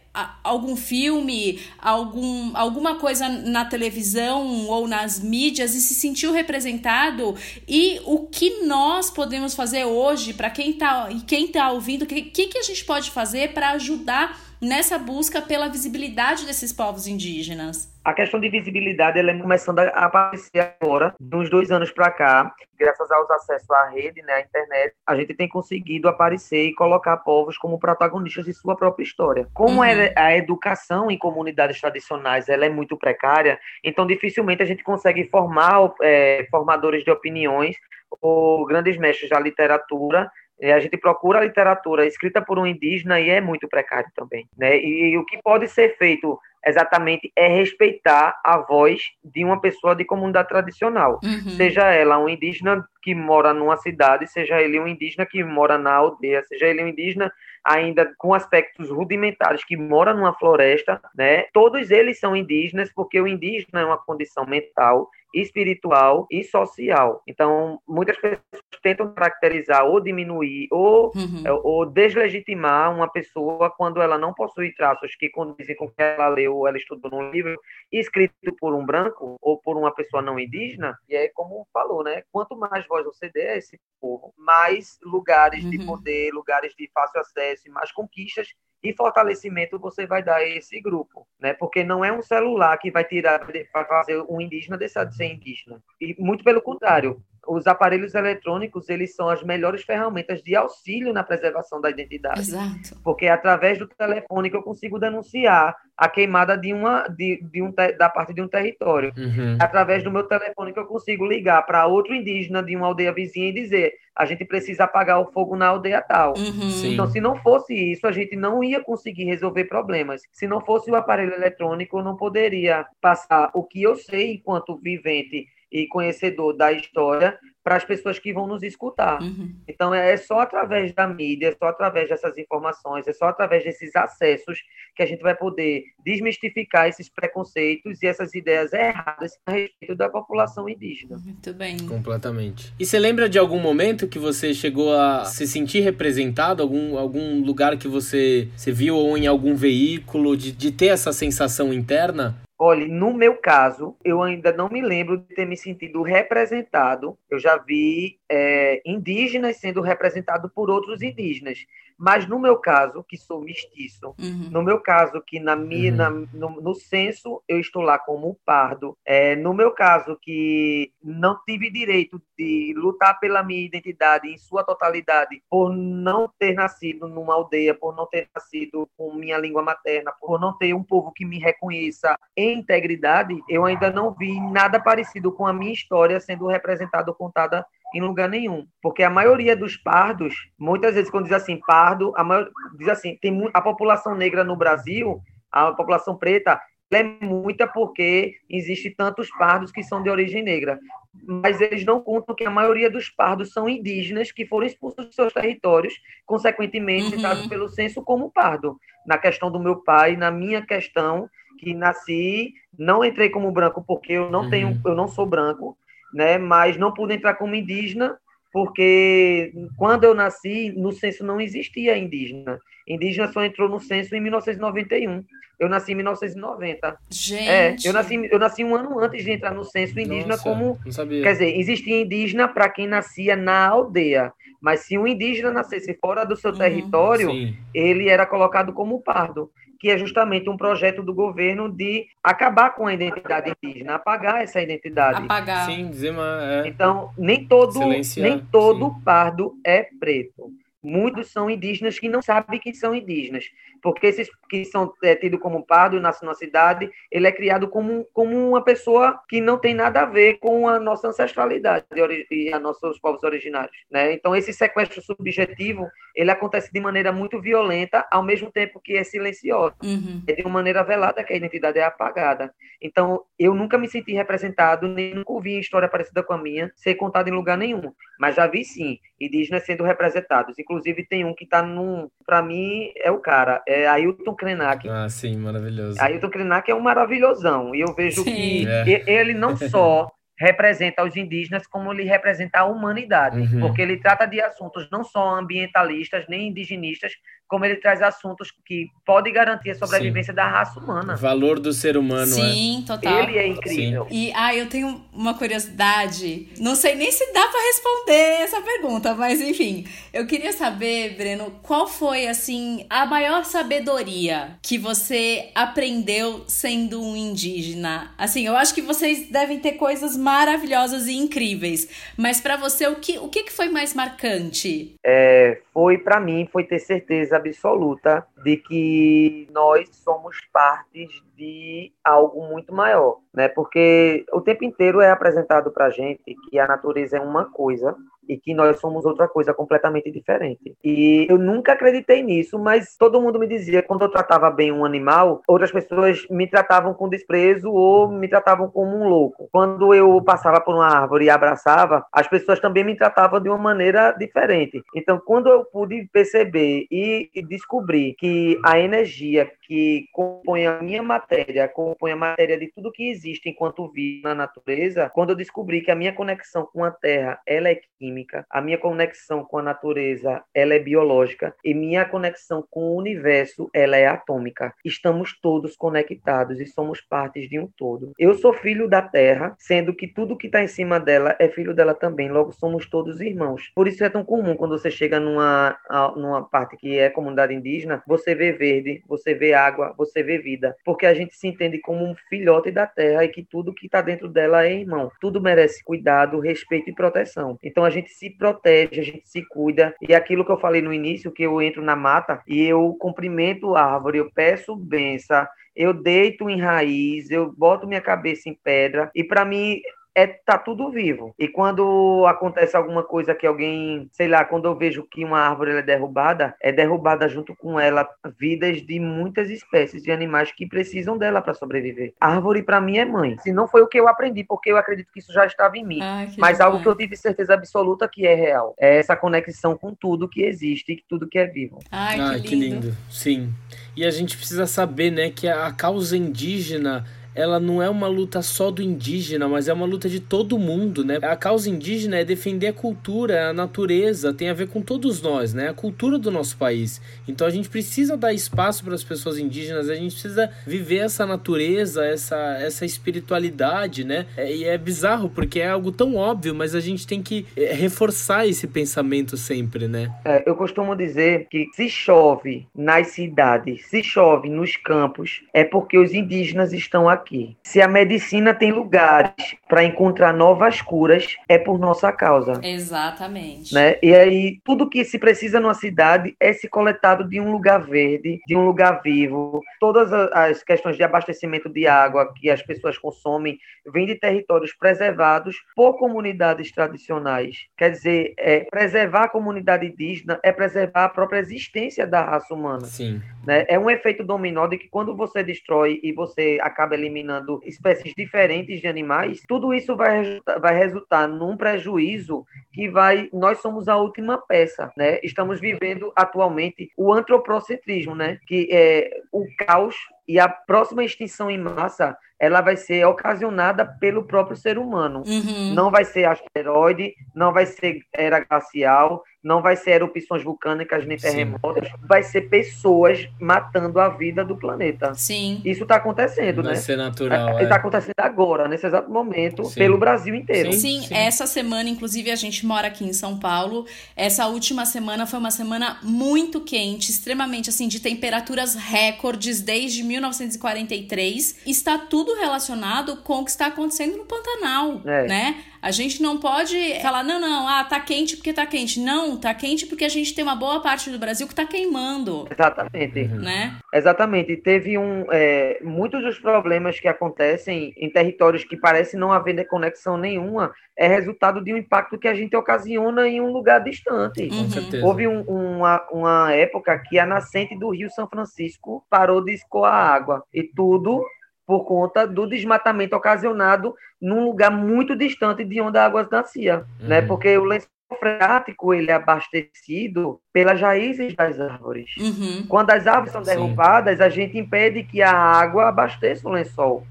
algum filme, algum, alguma coisa na televisão ou nas mídias e se sentiu representado? E o que nós podemos fazer hoje para quem está quem tá ouvindo, o que, que a gente pode fazer para ajudar nessa busca pela visibilidade desses povos indígenas? A questão de visibilidade ela é começando a aparecer agora, de uns dois anos para cá, graças aos acessos à rede, né, à internet, a gente tem conseguido aparecer e colocar povos como protagonistas de sua própria história. Como é uhum. a educação em comunidades tradicionais ela é muito precária, então dificilmente a gente consegue formar é, formadores de opiniões ou grandes mestres da literatura é, a gente procura a literatura escrita por um indígena e é muito precário também, né? E, e, o que pode ser feito exatamente é respeitar a voz de uma pessoa de comunidade tradicional, uhum. seja ela um indígena que mora numa cidade, seja ele um indígena que mora na aldeia, seja ele um indígena ainda com aspectos rudimentares que mora numa floresta, né? Todos eles são indígenas porque o indígena é uma condição mental espiritual e social. Então, muitas pessoas tentam caracterizar ou diminuir ou, uhum. É, ou deslegitimar uma pessoa quando ela não possui traços que condizem com o que ela leu ou ela estudou num livro escrito por um branco ou por uma pessoa não indígena. E é como falou, né? Quanto mais voz você der a esse povo, mais lugares uhum. de poder, lugares de fácil acesso, mais conquistas e fortalecimento você vai dar a esse grupo, né? Porque não é um celular que vai tirar, vai fazer um indígena deixar de ser indígena. E muito pelo contrário, os aparelhos eletrônicos eles são as melhores ferramentas de auxílio na preservação da identidade. Exato. Porque é através do telefone que eu consigo denunciar a queimada de uma de, de um, da parte de um território. Uhum. É através do meu telefone que eu consigo ligar para outro indígena de uma aldeia vizinha e dizer a gente precisa apagar o fogo na aldeia tal. Uhum. Então, se não fosse isso, a gente não ia conseguir resolver problemas. Se não fosse o aparelho eletrônico, eu não poderia passar o que eu sei enquanto vivente e conhecedor da história para as pessoas que vão nos escutar. Uhum. Então, é só através da mídia, é só através dessas informações, é só através desses acessos que a gente vai poder desmistificar esses preconceitos e essas ideias erradas a respeito da população indígena. Muito bem. Completamente. E você lembra de algum momento que você chegou a se sentir representado, algum, algum lugar que você, você viu ou em algum veículo, de, de ter essa sensação interna? Olha, no meu caso, eu ainda não me lembro de ter me sentido representado. Eu já vi é, indígenas sendo representados por outros indígenas. Mas no meu caso, que sou mestiço, uhum. no meu caso, que na minha, uhum. na, no, no, censo eu estou lá como pardo, é, no meu caso, que não tive direito de lutar pela minha identidade em sua totalidade, por não ter nascido numa aldeia, por não ter nascido com minha língua materna, por não ter um povo que me reconheça em integridade, eu ainda não vi nada parecido com a minha história sendo representada ou contada em lugar nenhum. Porque a maioria dos pardos, muitas vezes quando diz assim, pardo, a maior, diz assim, tem a população negra no Brasil, a população preta, é muita porque existe tantos pardos que são de origem negra. mas eles não contam que a maioria dos pardos são indígenas que foram expulsos dos seus territórios, consequentemente uhum. pelo censo como pardo. Na questão do meu pai, na minha questão, que nasci, não entrei como branco porque eu não uhum. tenho, eu não sou branco, né? Mas não pude entrar como indígena porque quando eu nasci, no censo não existia indígena. Indígena só entrou no censo em 1991. Eu nasci em 1990. Gente. É, eu nasci, eu nasci um ano antes de entrar no censo indígena Nossa, como. Não sabia. Quer dizer, existia indígena para quem nascia na aldeia. Mas se um indígena nascesse fora do seu uhum, território, sim. ele era colocado como pardo que é justamente um projeto do governo de acabar com a identidade indígena, apagar essa identidade. Apagar. Sim, dizer uma, é. Então, nem todo, nem todo pardo é preto. Muitos são indígenas que não sabem que são indígenas porque esses que são é, tidos como pardo na cidade, ele é criado como, como uma pessoa que não tem nada a ver com a nossa ancestralidade e a nossos povos originários, né? Então esse sequestro subjetivo ele acontece de maneira muito violenta, ao mesmo tempo que é silencioso, uhum. é de uma maneira velada que a identidade é apagada. Então eu nunca me senti representado, nem nunca ouvi história parecida com a minha ser contada em lugar nenhum, mas já vi sim indígenas sendo representados. Inclusive tem um que está num, para mim é o cara é Ailton Krenak. Ah, sim, maravilhoso. Ailton Krenak é um maravilhosão. E eu vejo sim. que é. ele não [LAUGHS] só representa os indígenas como ele representa a humanidade, uhum. porque ele trata de assuntos não só ambientalistas nem indigenistas, como ele traz assuntos que podem garantir a sobrevivência Sim. da raça humana. O valor do ser humano. Sim, é. total. Ele é incrível. Sim. E ah, eu tenho uma curiosidade. Não sei nem se dá para responder essa pergunta, mas enfim, eu queria saber, Breno, qual foi assim a maior sabedoria que você aprendeu sendo um indígena? Assim, eu acho que vocês devem ter coisas maravilhosas e incríveis, mas para você o que o que foi mais marcante? É, foi para mim foi ter certeza absoluta de que nós somos partes de algo muito maior, né? Porque o tempo inteiro é apresentado para gente que a natureza é uma coisa e que nós somos outra coisa completamente diferente. E eu nunca acreditei nisso, mas todo mundo me dizia quando eu tratava bem um animal, outras pessoas me tratavam com desprezo ou me tratavam como um louco. Quando eu passava por uma árvore e abraçava, as pessoas também me tratavam de uma maneira diferente. Então, quando eu pude perceber e descobrir que a energia que compõe a minha matéria, compõe a matéria de tudo que existe enquanto vivo na natureza, quando eu descobri que a minha conexão com a Terra, ela é química, a minha conexão com a natureza, ela é biológica e minha conexão com o universo, ela é atômica. Estamos todos conectados e somos partes de um todo. Eu sou filho da Terra, sendo que tudo que está em cima dela é filho dela também, logo somos todos irmãos. Por isso é tão comum quando você chega numa, numa parte que é comunidade indígena, você vê verde, você vê água, você vê vida, porque a gente se entende como um filhote da terra e que tudo que está dentro dela é irmão. Tudo merece cuidado, respeito e proteção. Então a gente se protege, a gente se cuida. E aquilo que eu falei no início, que eu entro na mata e eu cumprimento a árvore, eu peço benção, eu deito em raiz, eu boto minha cabeça em pedra. E para mim é tá tudo vivo. E quando acontece alguma coisa que alguém, sei lá, quando eu vejo que uma árvore é derrubada, é derrubada junto com ela vidas de muitas espécies de animais que precisam dela para sobreviver. A árvore para mim é mãe. Se não foi o que eu aprendi, porque eu acredito que isso já estava em mim, Ai, mas algo que eu tive certeza absoluta que é real. É essa conexão com tudo que existe e tudo que é vivo. Ai, Ai que, lindo. que lindo. Sim. E a gente precisa saber, né, que a causa indígena ela não é uma luta só do indígena, mas é uma luta de todo mundo, né? A causa indígena é defender a cultura, a natureza, tem a ver com todos nós, né? A cultura do nosso país. Então a gente precisa dar espaço para as pessoas indígenas, a gente precisa viver essa natureza, essa, essa espiritualidade, né? É, e é bizarro porque é algo tão óbvio, mas a gente tem que é, reforçar esse pensamento sempre, né? É, eu costumo dizer que se chove nas cidades, se chove nos campos, é porque os indígenas estão aqui aqui. Se a medicina tem lugares para encontrar novas curas, é por nossa causa. Exatamente. Né? E aí, tudo que se precisa numa cidade é se coletado de um lugar verde, de um lugar vivo. Todas as questões de abastecimento de água que as pessoas consomem vêm de territórios preservados por comunidades tradicionais. Quer dizer, é, preservar a comunidade indígena é preservar a própria existência da raça humana. Sim. Né? É um efeito dominó de que quando você destrói e você acaba eliminando eliminando espécies diferentes de animais, tudo isso vai resultar, vai resultar num prejuízo que vai. Nós somos a última peça, né? Estamos vivendo atualmente o antropocentrismo, né? Que é o caos e a próxima extinção em massa ela vai ser ocasionada pelo próprio ser humano. Uhum. Não vai ser asteroide, não vai ser era glacial, não vai ser erupções vulcânicas nem terremotos, Sim. vai ser pessoas matando a vida do planeta. Sim. Isso está acontecendo, vai né? Vai ser natural. Está é. é. acontecendo agora, nesse exato momento, Sim. pelo Brasil inteiro. Sim, Sim, essa semana, inclusive, a gente mora aqui em São Paulo. Essa última semana foi uma semana muito quente, extremamente assim, de temperaturas recordes desde 1943. Está tudo relacionado com o que está acontecendo no Pantanal, é. né? A gente não pode falar, não, não, ah, tá quente porque tá quente. Não, tá quente porque a gente tem uma boa parte do Brasil que tá queimando. Exatamente. Né? Exatamente. Teve um. É, muitos dos problemas que acontecem em territórios que parecem não haver conexão nenhuma é resultado de um impacto que a gente ocasiona em um lugar distante. Com certeza. Houve um, uma, uma época que a nascente do Rio São Francisco parou de escoar água. E tudo por conta do desmatamento ocasionado num lugar muito distante de onde a água nascia, né? uhum. né? Porque o lençol freático ele é abastecido pelas raízes das árvores. Uhum. Quando as árvores são derrubadas, Sim. a gente impede que a água abasteça o lençol.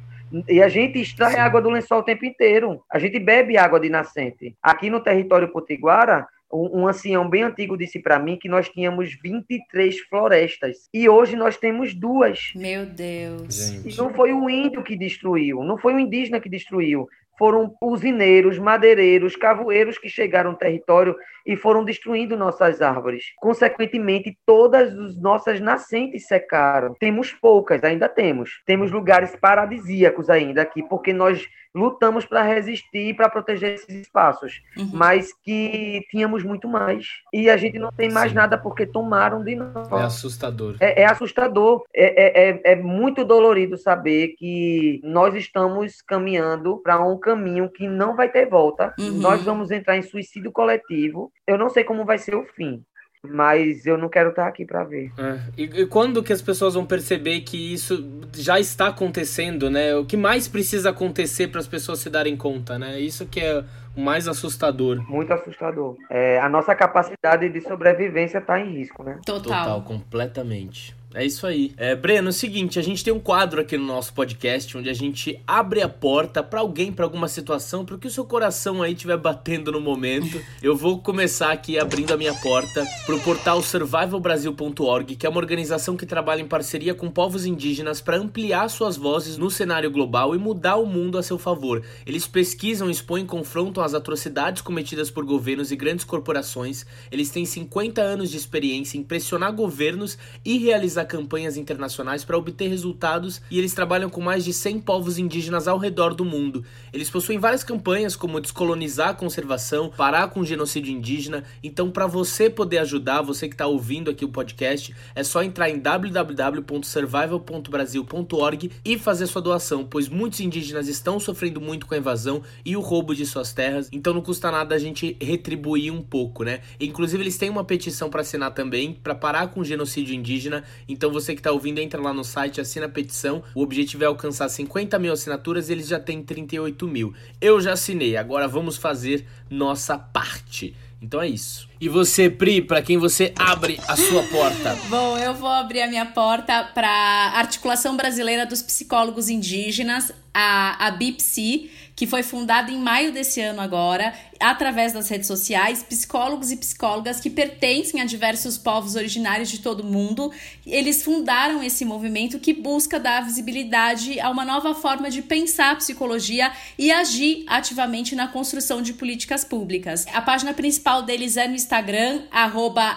E a gente extrai Sim. água do lençol o tempo inteiro. A gente bebe água de nascente. Aqui no território potiguara, um, um ancião bem antigo disse para mim que nós tínhamos 23 florestas e hoje nós temos duas. Meu Deus. Gente. E não foi o índio que destruiu, não foi o indígena que destruiu, foram usineiros, madeireiros, cavoeiros que chegaram no território e foram destruindo nossas árvores. Consequentemente, todas as nossas nascentes secaram. Temos poucas, ainda temos. Temos lugares paradisíacos ainda aqui, porque nós lutamos para resistir e para proteger esses espaços, uhum. mas que tínhamos muito mais. E a gente não tem mais Sim. nada porque tomaram de nós. É assustador. É, é assustador. É, é, é, é muito dolorido saber que nós estamos caminhando para um caminho que não vai ter volta. Uhum. Nós vamos entrar em suicídio coletivo. Eu não sei como vai ser o fim mas eu não quero estar aqui para ver. É. E, e, quando que as pessoas vão perceber que isso já está acontecendo, né? O que mais precisa acontecer para as pessoas se darem conta, né? Isso que é o mais assustador. Muito assustador. É, a nossa capacidade de sobrevivência está em risco, né? Total. Total, completamente. É isso aí. É, Breno, é o seguinte, a gente tem um quadro aqui no nosso podcast onde a gente abre a porta para alguém, para alguma situação, para que o seu coração aí estiver batendo no momento. Eu vou começar aqui abrindo a minha porta pro portal survivalbrasil.org, que é uma organização que trabalha em parceria com povos indígenas para ampliar suas vozes no cenário global e mudar o mundo a seu favor. Eles pesquisam, expõem confrontam as atrocidades cometidas por governos e grandes corporações. Eles têm 50 anos de experiência em pressionar governos e realizar realizar campanhas internacionais para obter resultados e eles trabalham com mais de 100 povos indígenas ao redor do mundo. Eles possuem várias campanhas como descolonizar a conservação, parar com o genocídio indígena. Então, para você poder ajudar, você que está ouvindo aqui o podcast, é só entrar em www.survival.brasil.org e fazer sua doação, pois muitos indígenas estão sofrendo muito com a invasão e o roubo de suas terras. Então, não custa nada a gente retribuir um pouco, né? Inclusive, eles têm uma petição para assinar também para parar com o genocídio indígena então você que está ouvindo, entra lá no site, assina a petição. O objetivo é alcançar 50 mil assinaturas e eles já têm 38 mil. Eu já assinei, agora vamos fazer nossa parte. Então é isso. E você, Pri, para quem você abre a sua porta? [LAUGHS] Bom, eu vou abrir a minha porta para a Articulação Brasileira dos Psicólogos Indígenas, a, a BIPSI, que foi fundada em maio desse ano agora, através das redes sociais, psicólogos e psicólogas que pertencem a diversos povos originários de todo o mundo. Eles fundaram esse movimento que busca dar visibilidade a uma nova forma de pensar a psicologia e agir ativamente na construção de políticas públicas. A página principal deles é no Instagram,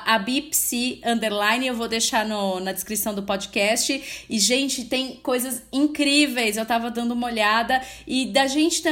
abipsi, underline, eu vou deixar no, na descrição do podcast. E, gente, tem coisas incríveis, eu tava dando uma olhada, e da gente também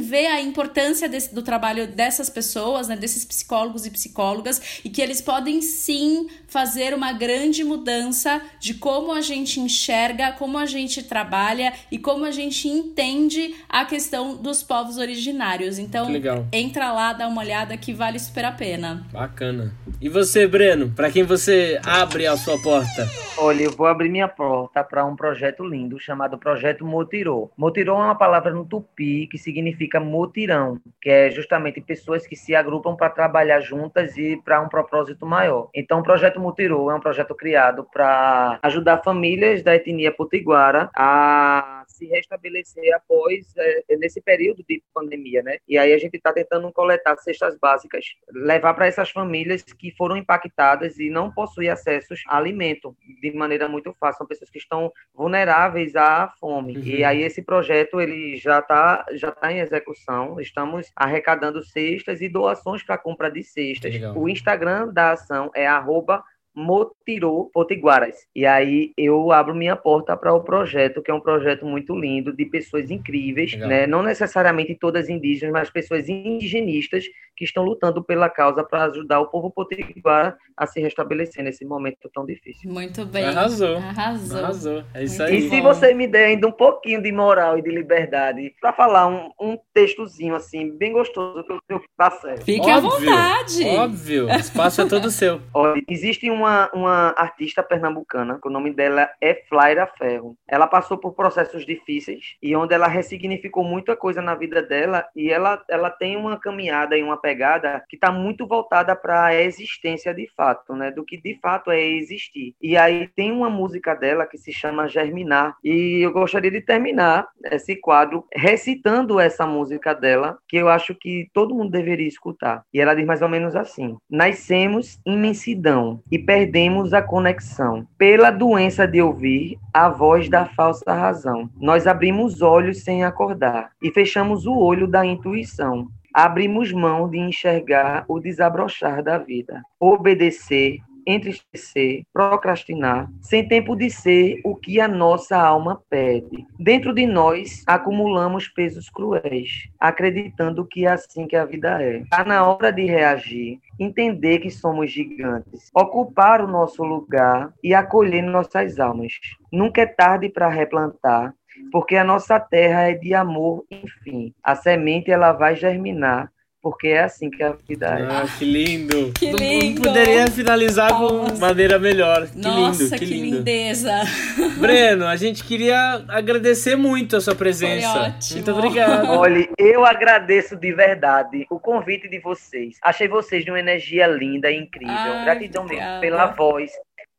ver a importância desse, do trabalho dessas pessoas, né, desses psicólogos e psicólogas, e que eles podem sim fazer uma grande mudança de como a gente enxerga, como a gente trabalha e como a gente entende a questão dos povos originários. Então, entra lá, dá uma olhada que vale super a pena. Bacana. E você, Breno, para quem você abre a sua porta? Olha, eu vou abrir minha porta para um projeto lindo chamado Projeto Motirô. Motirô é uma palavra no tupi que significa motirão, que é justamente pessoas que se agrupam para trabalhar juntas e para um propósito maior. Então, o Projeto Motirô é um projeto criado para ajudar famílias da etnia potiguara a se restabelecer após é, nesse período de pandemia, né? E aí a gente está tentando coletar cestas básicas, levar para essas famílias que foram impactadas e não possuem acesso a alimento de maneira muito fácil. São pessoas que estão vulneráveis à fome. Uhum. E aí esse projeto ele já está já tá em execução. Estamos arrecadando cestas e doações para compra de cestas. O Instagram da ação é arroba Motirô Potiguaras. E aí eu abro minha porta para o projeto, que é um projeto muito lindo, de pessoas incríveis, né? não necessariamente todas indígenas, mas pessoas indigenistas que estão lutando pela causa para ajudar o povo potiguara a se restabelecer nesse momento tão difícil. Muito bem. Arrasou. Arrasou. Arrasou. É isso muito aí. E se você me der ainda um pouquinho de moral e de liberdade para falar um, um textozinho assim, bem gostoso, que eu passei. Fique Óbvio. à vontade. Óbvio. O espaço é todo seu. Olha, existe uma uma, uma artista pernambucana, que o nome dela é Flaira Ferro. Ela passou por processos difíceis e onde ela ressignificou muita coisa na vida dela e ela, ela tem uma caminhada e uma pegada que está muito voltada para a existência de fato, né? Do que de fato é existir. E aí tem uma música dela que se chama Germinar e eu gostaria de terminar esse quadro recitando essa música dela, que eu acho que todo mundo deveria escutar. E ela diz mais ou menos assim: Nascemos imensidão e perdemos a conexão. Pela doença de ouvir a voz da falsa razão, nós abrimos olhos sem acordar e fechamos o olho da intuição. Abrimos mão de enxergar o desabrochar da vida, obedecer entristecer, procrastinar, sem tempo de ser o que a nossa alma pede. Dentro de nós, acumulamos pesos cruéis, acreditando que é assim que a vida é. Está na hora de reagir, entender que somos gigantes, ocupar o nosso lugar e acolher nossas almas. Nunca é tarde para replantar, porque a nossa terra é de amor, enfim. A semente ela vai germinar porque é assim que a vida é. Ah, que lindo! Que lindo! Não poderia finalizar Nossa. com maneira melhor. Que Nossa, lindo, que, que lindo. lindeza! [LAUGHS] Breno, a gente queria agradecer muito a sua presença. Foi ótimo. Muito obrigado. Olha, eu agradeço de verdade o convite de vocês. Achei vocês de uma energia linda e incrível. Ai, Gratidão mesmo pela voz,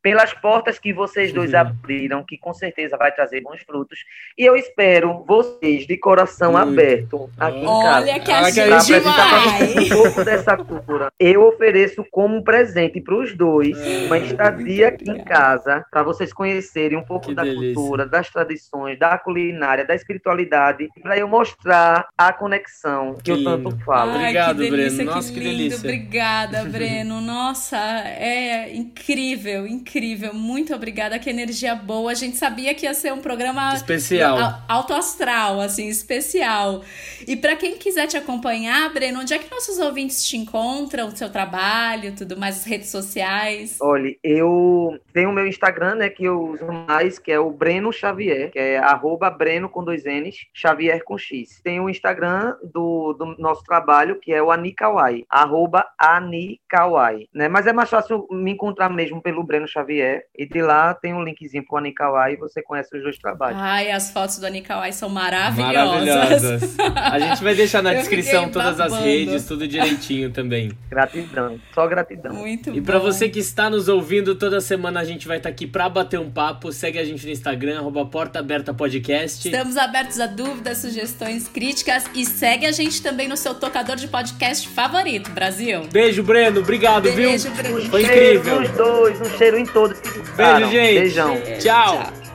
pelas portas que vocês dois uhum. abriram, que com certeza vai trazer bons frutos. E eu espero vocês de coração Muito. aberto aqui Olha em casa. Olha que a gente vai. Um pouco dessa cultura. Eu ofereço como um presente para os dois uma estadia aqui em casa para vocês conhecerem um pouco que da delícia. cultura, das tradições, da culinária, da espiritualidade, para eu mostrar a conexão que, que eu tanto falo. Ai, Obrigado, que delícia, Breno. Nossa, que, que lindo. delícia. Obrigada, Breno. Nossa, é incrível, incrível incrível. Muito obrigada. Que energia boa. A gente sabia que ia ser um programa especial, alto astral, assim, especial. E para quem quiser te acompanhar, Breno, onde é que nossos ouvintes te encontram, o seu trabalho, tudo mais, as redes sociais? Olha, eu tenho o meu Instagram, né, que eu uso mais, que é o Breno Xavier, que é arroba Breno com dois N's, Xavier com X. Tem o Instagram do, do nosso trabalho, que é o Anikawai, arroba Anikawai, né? Mas é mais fácil me encontrar mesmo pelo Breno Xavier Xavier. E de lá tem um linkzinho pro Anikawai e você conhece os dois trabalhos. Ai, as fotos do Anikawai são maravilhosas. Maravilhosas. [LAUGHS] A gente vai deixar na descrição todas as redes, tudo direitinho também. Gratidão, só gratidão. Muito e para você que está nos ouvindo, toda semana a gente vai estar tá aqui para bater um papo. Segue a gente no Instagram, arroba Porta Aberta Podcast. Estamos abertos a dúvidas, sugestões, críticas e segue a gente também no seu tocador de podcast favorito, Brasil. Beijo, Breno. Obrigado, Beijo, viu? Breno. Foi incrível. Beijo nos dois, um cheiro em todos. Beijo, gente. Beijão. Tchau. Tchau.